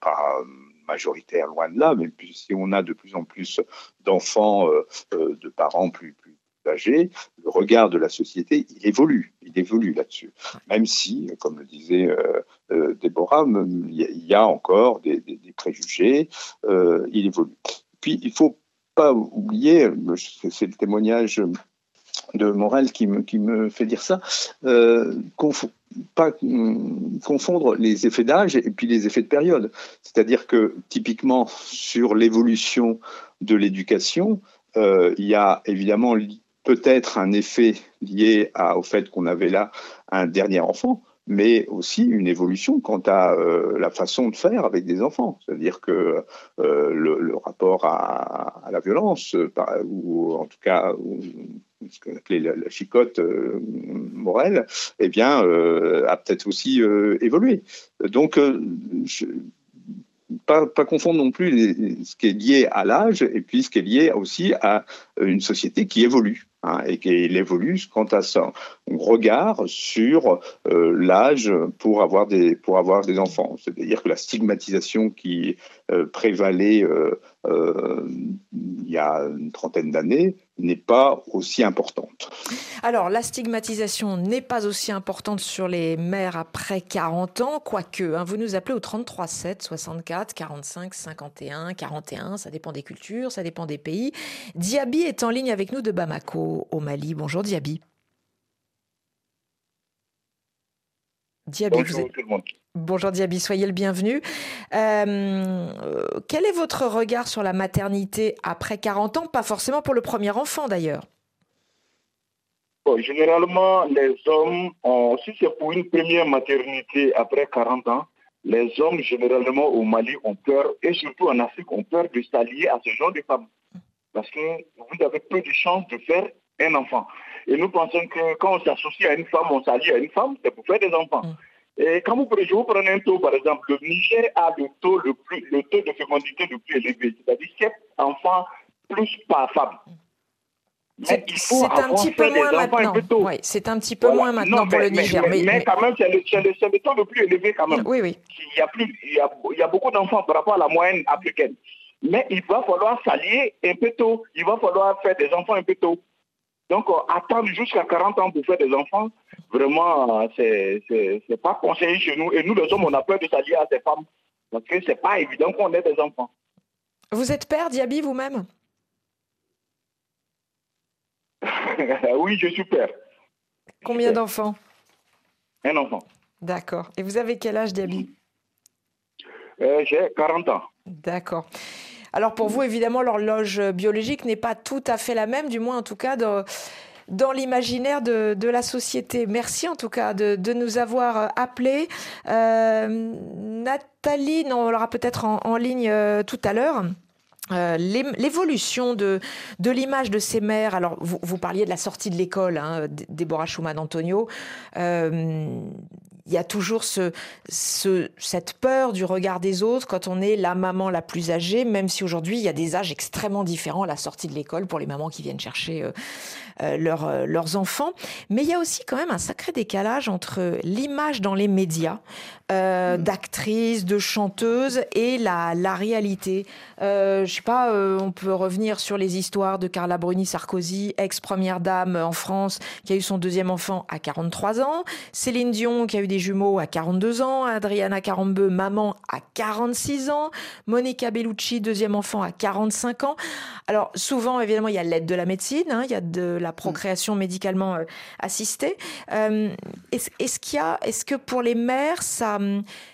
pas majoritaire, loin de là, mais si on a de plus en plus d'enfants, de parents plus, plus âgés, le regard de la société, il évolue, il évolue là-dessus. Même si, comme le disait euh, euh, Déborah, il y, a encore des, préjugés, euh, il évolue. Puis, il ne faut pas oublier, c'est le témoignage de Morel qui me, qui me fait dire ça, euh, pas confondre les effets d'âge et puis les effets de période. C'est-à-dire que typiquement sur l'évolution de l'éducation, il y a évidemment peut-être un effet lié au fait qu'on avait là un dernier enfant, mais aussi une évolution quant à euh, la façon de faire avec des enfants. C'est-à-dire que euh, le, rapport à, la violence, ou en tout cas ce qu'on appelait la, chicote morale, eh bien, a peut-être aussi évolué. Donc, je, pas, confondre non plus ce qui est lié à l'âge et puis ce qui est lié aussi à une société qui évolue. Hein, et qu'il évolue quant à son regard sur euh, l'âge pour avoir des enfants. C'est-à-dire que la stigmatisation qui prévalait euh, il y a une trentaine d'années n'est pas aussi importante. Alors, la stigmatisation n'est pas aussi importante sur les mères après 40 ans, quoique, hein, vous nous appelez au 33 7 64 45 51 41, ça dépend des cultures, ça dépend des pays. Diaby est en ligne avec nous de Bamako, au Mali. Bonjour Diaby. Diaby, Bonjour tout le monde. Bonjour Diaby, soyez le bienvenu. Euh, quel est votre regard sur la maternité après 40 ans? Pas forcément pour le premier enfant d'ailleurs. généralement, les hommes, si c'est pour une première maternité après 40 ans, les hommes généralement au Mali ont peur, et surtout en Afrique, ont peur de s'allier à ce genre de femmes. Parce que vous avez peu de chances de faire un enfant. Et nous pensons que quand on s'associe à une femme, on s'allie à une femme, c'est pour faire des enfants. Mm. Et quand vous prenez, je vous prends un taux, par exemple, le Niger a le taux, le, plus, le taux de fécondité le plus élevé, c'est-à-dire 7 enfants plus par femme. C'est un petit peu moins maintenant. Oui, c'est un petit peu moins maintenant pour le Niger. Mais, mais, quand même, c'est le, le, taux le plus élevé quand même. Oui, oui. Il y a, plus, il y a, il y a beaucoup d'enfants par rapport à la moyenne africaine. Mais il va falloir s'allier un peu tôt. Il va falloir faire des enfants un peu tôt. Donc, euh, attendre jusqu'à 40 ans pour faire des enfants, vraiment, euh, c'est n'est pas conseillé chez nous. Et nous, les hommes, on a peur de s'allier à ces femmes. Parce que c'est pas évident qu'on ait des enfants. Vous êtes père, Diaby, vous-même? Oui, je suis père. Combien d'enfants? Un enfant. D'accord. Et vous avez quel âge, Diaby? Euh, J'ai 40 ans. D'accord. Alors pour vous, évidemment, l'horloge biologique n'est pas tout à fait la même, du moins en tout cas dans l'imaginaire de, la société. Merci en tout cas de, nous avoir appelés. Euh, Nathalie, on l'aura peut-être en, ligne euh, tout à l'heure. Euh, l'évolution de, de l'image de ces mères, alors vous, parliez de la sortie de l'école, hein, Déborah Schumann-Antonio, y a toujours ce, ce, cette peur du regard des autres quand on est la maman la plus âgée, même si aujourd'hui il y a des âges extrêmement différents à la sortie de l'école pour les mamans qui viennent chercher euh, euh, euh, leurs enfants. Mais il y a aussi quand même un sacré décalage entre l'image dans les médias euh, mm. d'actrices, de chanteuses et la, la réalité. Euh, je sais pas, on peut revenir sur les histoires de Carla Bruni Sarkozy, ex-première dame en France, qui a eu son deuxième enfant à 43 ans, Céline Dion qui a eu des jumeaux à 42 ans, Adriana Carambeu, maman à 46 ans, Monica Bellucci, deuxième enfant à 45 ans. Alors souvent, évidemment, il y a l'aide de la médecine, hein, il y a de la procréation médicalement euh, assistée. Euh, est-ce qu'il y a, est-ce que pour les mères, ça,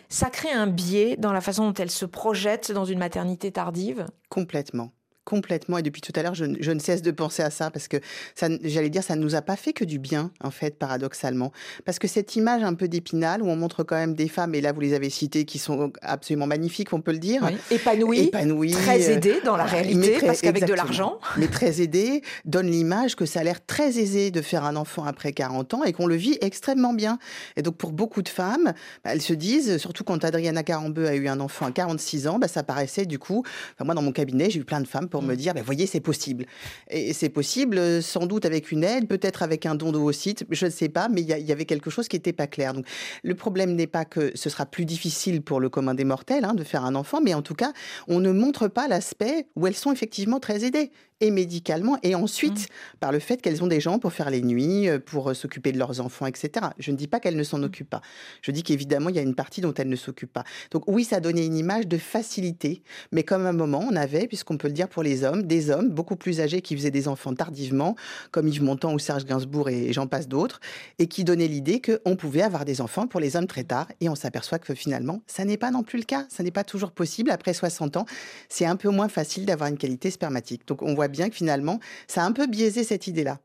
ça crée un biais dans la façon dont elles se projettent dans une maternité tardive? Complètement complètement. Et depuis tout à l'heure, je, ne cesse de penser à ça parce que ça, j'allais dire, ça ne nous a pas fait que du bien, en fait, paradoxalement. Parce que cette image un peu d'épinal où on montre quand même des femmes, et là vous les avez citées, qui sont absolument magnifiques, on peut le dire. Épanouies, épanouies, très euh, aidées dans la réalité, parce qu'avec de l'argent. Mais très aidées, donne l'image que ça a l'air très aisé de faire un enfant après 40 ans et qu'on le vit extrêmement bien. Et donc pour beaucoup de femmes, bah, elles se disent, surtout quand Adriana Carambeu a eu un enfant à 46 ans, bah, ça paraissait du coup, enfin, moi dans mon cabinet, j'ai eu plein de femmes pour me mm. dire, ben, voyez, c'est possible. Et c'est possible, euh, sans doute avec une aide, peut-être avec un don d'ovocytes, je ne sais pas, mais il y, avait quelque chose qui n'était pas clair. Donc, le problème n'est pas que ce sera plus difficile pour le commun des mortels hein, de faire un enfant, mais en tout cas, on ne montre pas l'aspect où elles sont effectivement très aidées et médicalement, et ensuite mmh. par le fait qu'elles ont des gens pour faire les nuits, euh, pour euh, s'occuper de leurs enfants, etc. Je ne dis pas qu'elles ne s'en mmh. occupent pas. Je dis qu'évidemment, il y a une partie dont elles ne s'occupent pas. Donc oui, ça donnait une image de facilité, mais comme un moment, on avait, puisqu'on peut le dire pour les hommes, des hommes beaucoup plus âgés qui faisaient des enfants tardivement, comme Yves Montand ou Serge Gainsbourg et j'en passe d'autres, et qui donnaient l'idée qu'on pouvait avoir des enfants pour les hommes très tard, et on s'aperçoit que finalement, ça n'est pas non plus le cas. Ça n'est pas toujours possible. Après 60 ans, c'est un peu moins facile d'avoir une qualité spermatique. Donc on voit bien que finalement, ça a un peu biaisé cette idée-là.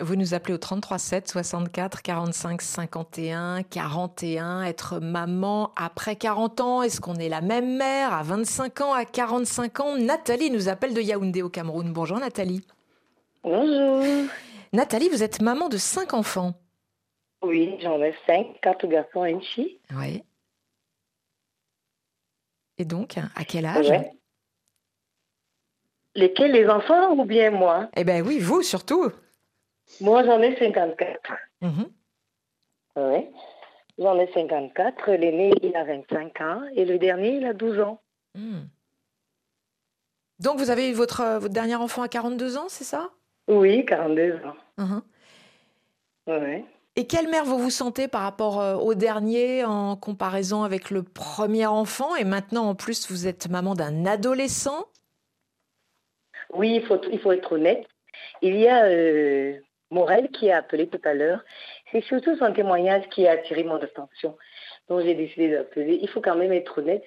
Vous nous appelez au 33 7 64 45 51 41. Être maman après 40 ans, est-ce qu'on est la même mère à 25 ans, à 45 ans? Nathalie nous appelle de Yaoundé au Cameroun. Bonjour Nathalie. Bonjour. Nathalie, vous êtes maman de 5 enfants. Oui, j'en ai 5, 4 garçons et une fille. Oui. Et donc, à quel âge? Ouais. Lesquels les enfants ou bien moi? Eh bien oui, vous surtout. Moi, j'en ai 54. Mhm. Oui. J'en ai 54. L'aîné, il a 25 ans et le dernier, il a 12 ans. Hmm. Donc, vous avez eu votre, euh, votre dernier enfant à 42 ans, c'est ça? Oui, 42 ans. Mhm. Oui. Et quelle mère vous vous sentez par rapport euh, au dernier en comparaison avec le premier enfant? Et maintenant, en plus, vous êtes maman d'un adolescent Oui, il faut, il faut être honnête. Il y a euh, Morel qui a appelé tout à l'heure. C'est surtout son témoignage qui a attiré mon attention. Donc j'ai décidé d'appeler. Il faut quand même être honnête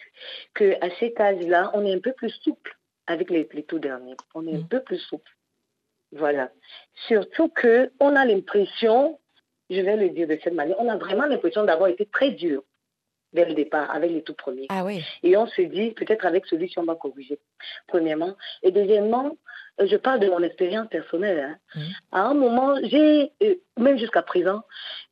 qu'à cet âge-là, on est un peu plus souple avec les, les tout derniers. On est un peu plus souple. Voilà. Surtout que on a l'impression, je vais le dire de cette manière, on a vraiment l'impression d'avoir été très dur dès le départ avec les tout premiers. Ah oui. Et on se dit, peut-être avec celui-ci, on va corriger, premièrement. Et deuxièmement, euh, je parle de mon expérience personnelle. hein. Mhm. À un moment, j'ai, euh, même jusqu'à présent,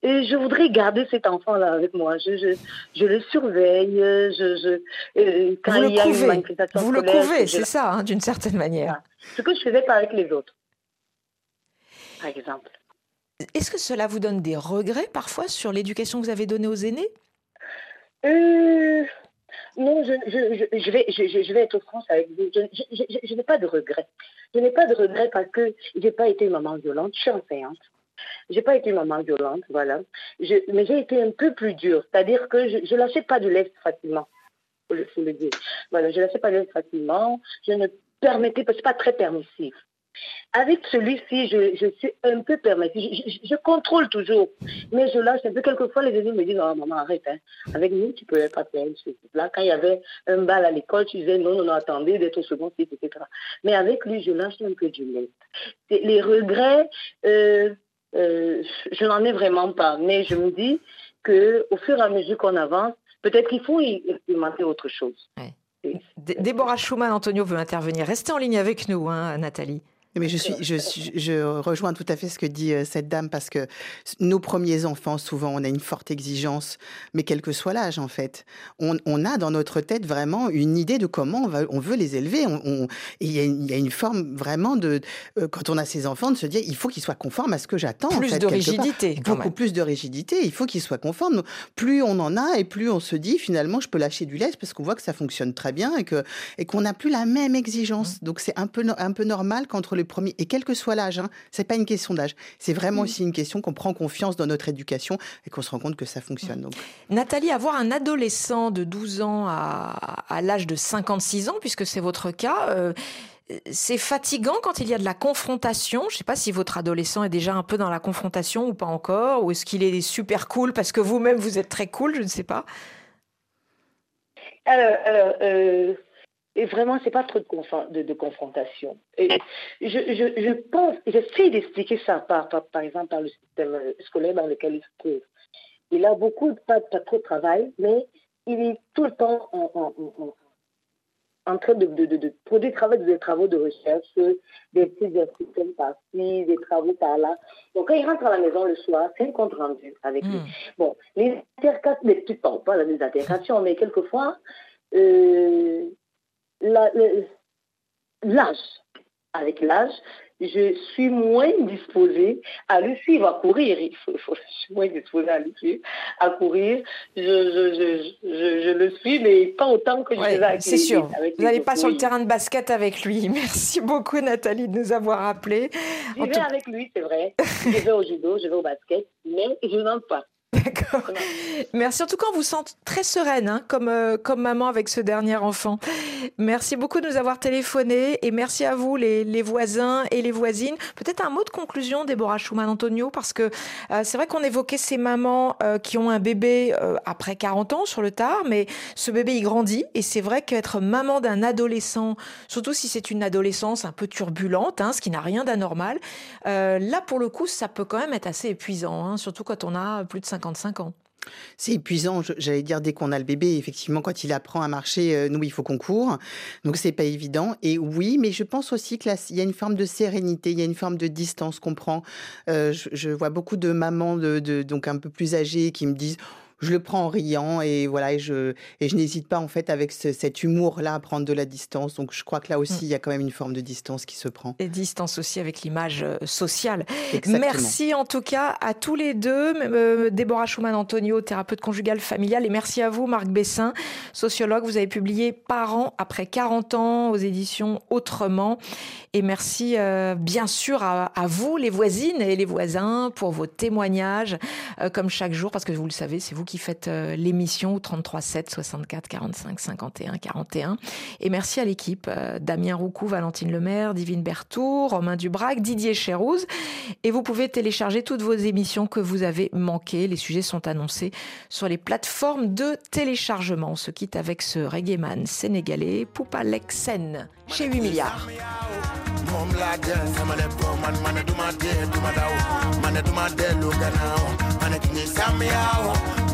euh, je voudrais garder cet enfant-là avec moi. Je, je, je le surveille. Je, je, euh, quand Vous le y a une couvez. manifestation Vous le couvez, c'est ça, hein, d'une certaine manière. Ce que je faisais pas avec les autres, par exemple. Est-ce que cela vous donne des regrets parfois sur l'éducation que vous avez donnée aux aînés? Euh, non, je, je, je, vais, je, vais être franche avec vous. Je, n'ai pas de regrets. Je n'ai pas de regrets parce que je n'ai pas été maman violente. Je suis enseignante. Je n'ai pas été maman violente, voilà. Mais j'ai été un peu plus dure. C'est-à-dire que je ne lâchais pas de l'Est facilement. Le, faut le dire. Voilà, je ne lâchais pas de l'Est facilement. Je ne permettais pas, je suis pas très permissive. Avec celui-ci, je, je suis un peu permissive. Je, je- je contrôle toujours, mais je lâche un peu. Quelquefois, les aînés me disent Oh, maman, arrête. hein. Avec nous, tu ne pouvais pas faire ce Là, quand il y avait un bal à l'école, tu disais Non, non, non, attendez d'être au second cycle, etc. Mais avec lui, je lâche un peu du lait. C'est- Les regrets, euh, euh, je n'en ai vraiment pas. Mais je me dis qu'au fur et à mesure qu'on avance, peut-être qu'il faut y expérimenter autre chose. Déborah Schumann, Antonio veut intervenir. Restez en ligne avec nous, hein, Nathalie. Mais je, suis, je, rejoins tout à fait ce que dit euh, cette dame parce que nos premiers enfants, souvent, on a une forte exigence, mais quel que soit l'âge, en fait. On, on a dans notre tête vraiment une idée de comment on, va, on veut les élever. On, il y, a une- il y a une forme vraiment de, euh, quand on a ses enfants, de se dire il faut qu'ils soient conformes à ce que j'attends. en Plus fait, de part. rigidité, quand Beaucoup même. plus de rigidité. Il faut qu'ils soient conformes. Plus on en a et plus on se dit finalement, je peux lâcher du lait parce qu'on voit que ça fonctionne très bien et que et qu'on n'a plus la même exigence. Donc c'est un peu un peu normal qu'entre les premiers et quel que soit l'âge, hein, c'est pas une question d'âge. C'est vraiment aussi une question qu'on prend confiance dans notre éducation et qu'on se rend compte que ça fonctionne. Donc Nathalie, avoir un adolescent de 12 ans à, à l'âge de 56 ans, puisque c'est votre cas, euh, c'est fatigant quand il y a de la confrontation? Je ne sais pas si votre adolescent est déjà un peu dans la confrontation ou pas encore, ou est-ce qu'il est super cool parce que vous-même vous êtes très cool, je ne sais pas. Alors, alors, euh, et vraiment, c'est pas trop de, de, de confrontation. Et je, je, je pense, j'essaie d'expliquer ça par, par, par exemple par le système scolaire dans lequel il se trouve. Il a beaucoup, pas, pas trop de travail, mais il est tout le temps en, en, en- en- en train de, de, de, de produire des travaux de recherche, des petits articles par-ci, des travaux par-là. Donc, quand il rentre à la maison le soir, c'est un compte rendu avec lui. Bon, les altercations, les petites parles, pas les altercations, mais quelquefois, euh, l'âge, avec l'âge, je suis moins disposée à le suivre, à courir. Il faut, il faut- je suis moins disposée à le suivre, à courir. Je, je, je, je, je le suis, mais pas autant que je Ouais, faisais avec c'est sûr. avec Vous n'allez pas sur le terrain de basket avec lui. Merci beaucoup Nathalie de nous avoir appelés. J'y En vais tout- avec lui, c'est vrai. Je vais au judo, je vais au basket, mais je n'entre pas. D'accord. Merci. En tout cas, on vous sent très sereine, hein, comme, euh, comme maman avec ce dernier enfant. Merci beaucoup de nous avoir téléphoné et merci à vous, les, les voisins et les voisines. Peut-être un mot de conclusion, Déborah Schumann-Antonio, parce que euh, c'est vrai qu'on évoquait ces mamans euh, qui ont un bébé après 40 ans sur le tard, mais ce bébé, il grandit et c'est vrai qu'être maman d'un adolescent, surtout si c'est une adolescence un peu turbulente, hein, ce qui n'a rien d'anormal, là, pour le coup, ça peut quand même être assez épuisant, hein, surtout quand on a plus de 55 ans. C'est épuisant, j'allais dire dès qu'on a le bébé, effectivement quand il apprend à marcher, euh, nous il faut qu'on court, donc c'est pas évident. Et oui, mais je pense aussi que là il y a une forme de sérénité, il y a une forme de distance qu'on prend. Euh, je, vois beaucoup de mamans de- donc un peu plus âgées qui me disent je le prends en riant et voilà et je et je n'hésite pas en fait avec ce- cet humour là à prendre de la distance. Donc je crois que là aussi Mm. il y a quand même une forme de distance qui se prend. Et distance aussi avec l'image euh, sociale. Exactement. Merci en tout cas à tous les deux, euh, Déborah Schumann-Antonio, thérapeute conjugale familiale, et merci à vous, Marc Bessin, sociologue. Vous avez publié Parents après 40 ans aux éditions Autrement. Et merci euh, bien sûr à, à vous, les voisines et les voisins, pour vos témoignages, euh, comme chaque jour, parce que vous le savez, c'est vous qui faites euh, l'émission au 33 7 64 45 51 41. Et merci à l'équipe, euh, Damien Roucou, Valentine Lemaire, Divine Berthoud, Romain Dubrac, Didier Chérouz. Et vous pouvez télécharger toutes vos émissions que vous avez manquées. Les sujets sont annoncés sur les plateformes de téléchargement. On se quitte avec ce reggaeman sénégalais, Poupa Lexen, chez 8 milliards.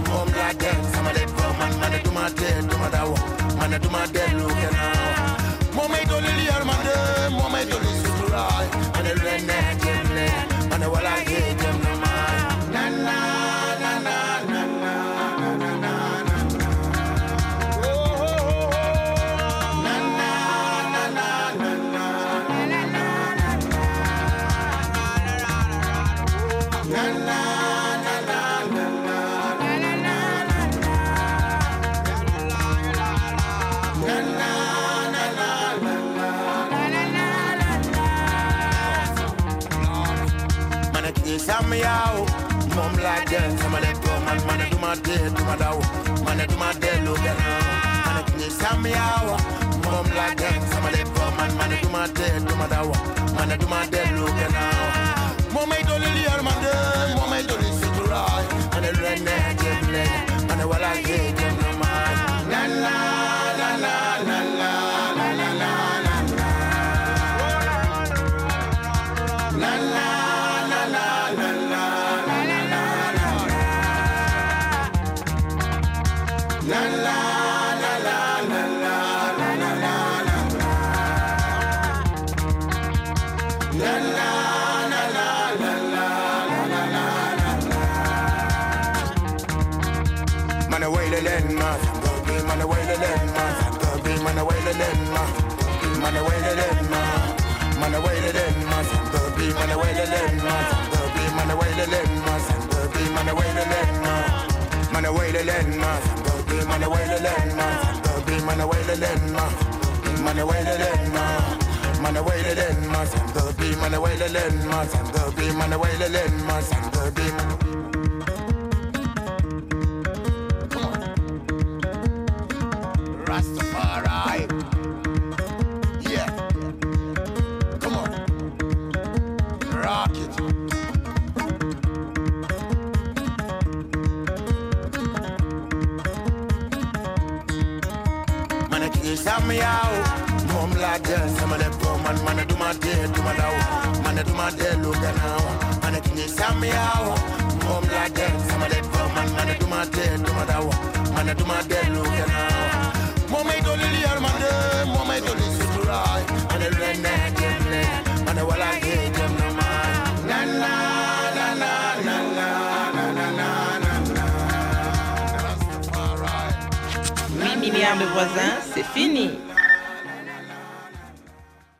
come black then. Some of them come and man, I do my dead, do my that. Man, I do my dead, look at now. Moment only liar, man, moment only surai. do I. run that, man, I will I'm hate them now. again. Some of them go, man, man, do my day, do my dow. Man, do my day, look at now. Man, I can some me. Mom like them, some of them go, man, man, do my day, do my dow. Man, do my day, look at now. Mom, I don't really hear my day. Mom, I don't listen to her. And I run that, I get bled. And I will I get Man a way to learn ma, go be man a way to learn ma, go be man a way to learn ma, man a way to learn ma, man a way to learn ma, go be man a way to learn ma, go be man a way to learn ma, go be man a way to learn ma, man a way to learn ma, go be man a way to learn ma, go be man a way to learn ma, man a way to learn ma. man away the den, man, and the beam, man away the den, man, and the beam, man away the den, man, and the beam. Duma dellu gannaaw moo may dolli yërmande moo may dolli suturaay man a lu leen neex jëm leen man a wala yee jëm na maay la la la la la la la la la la 8 milliards de voisins, c'est fini.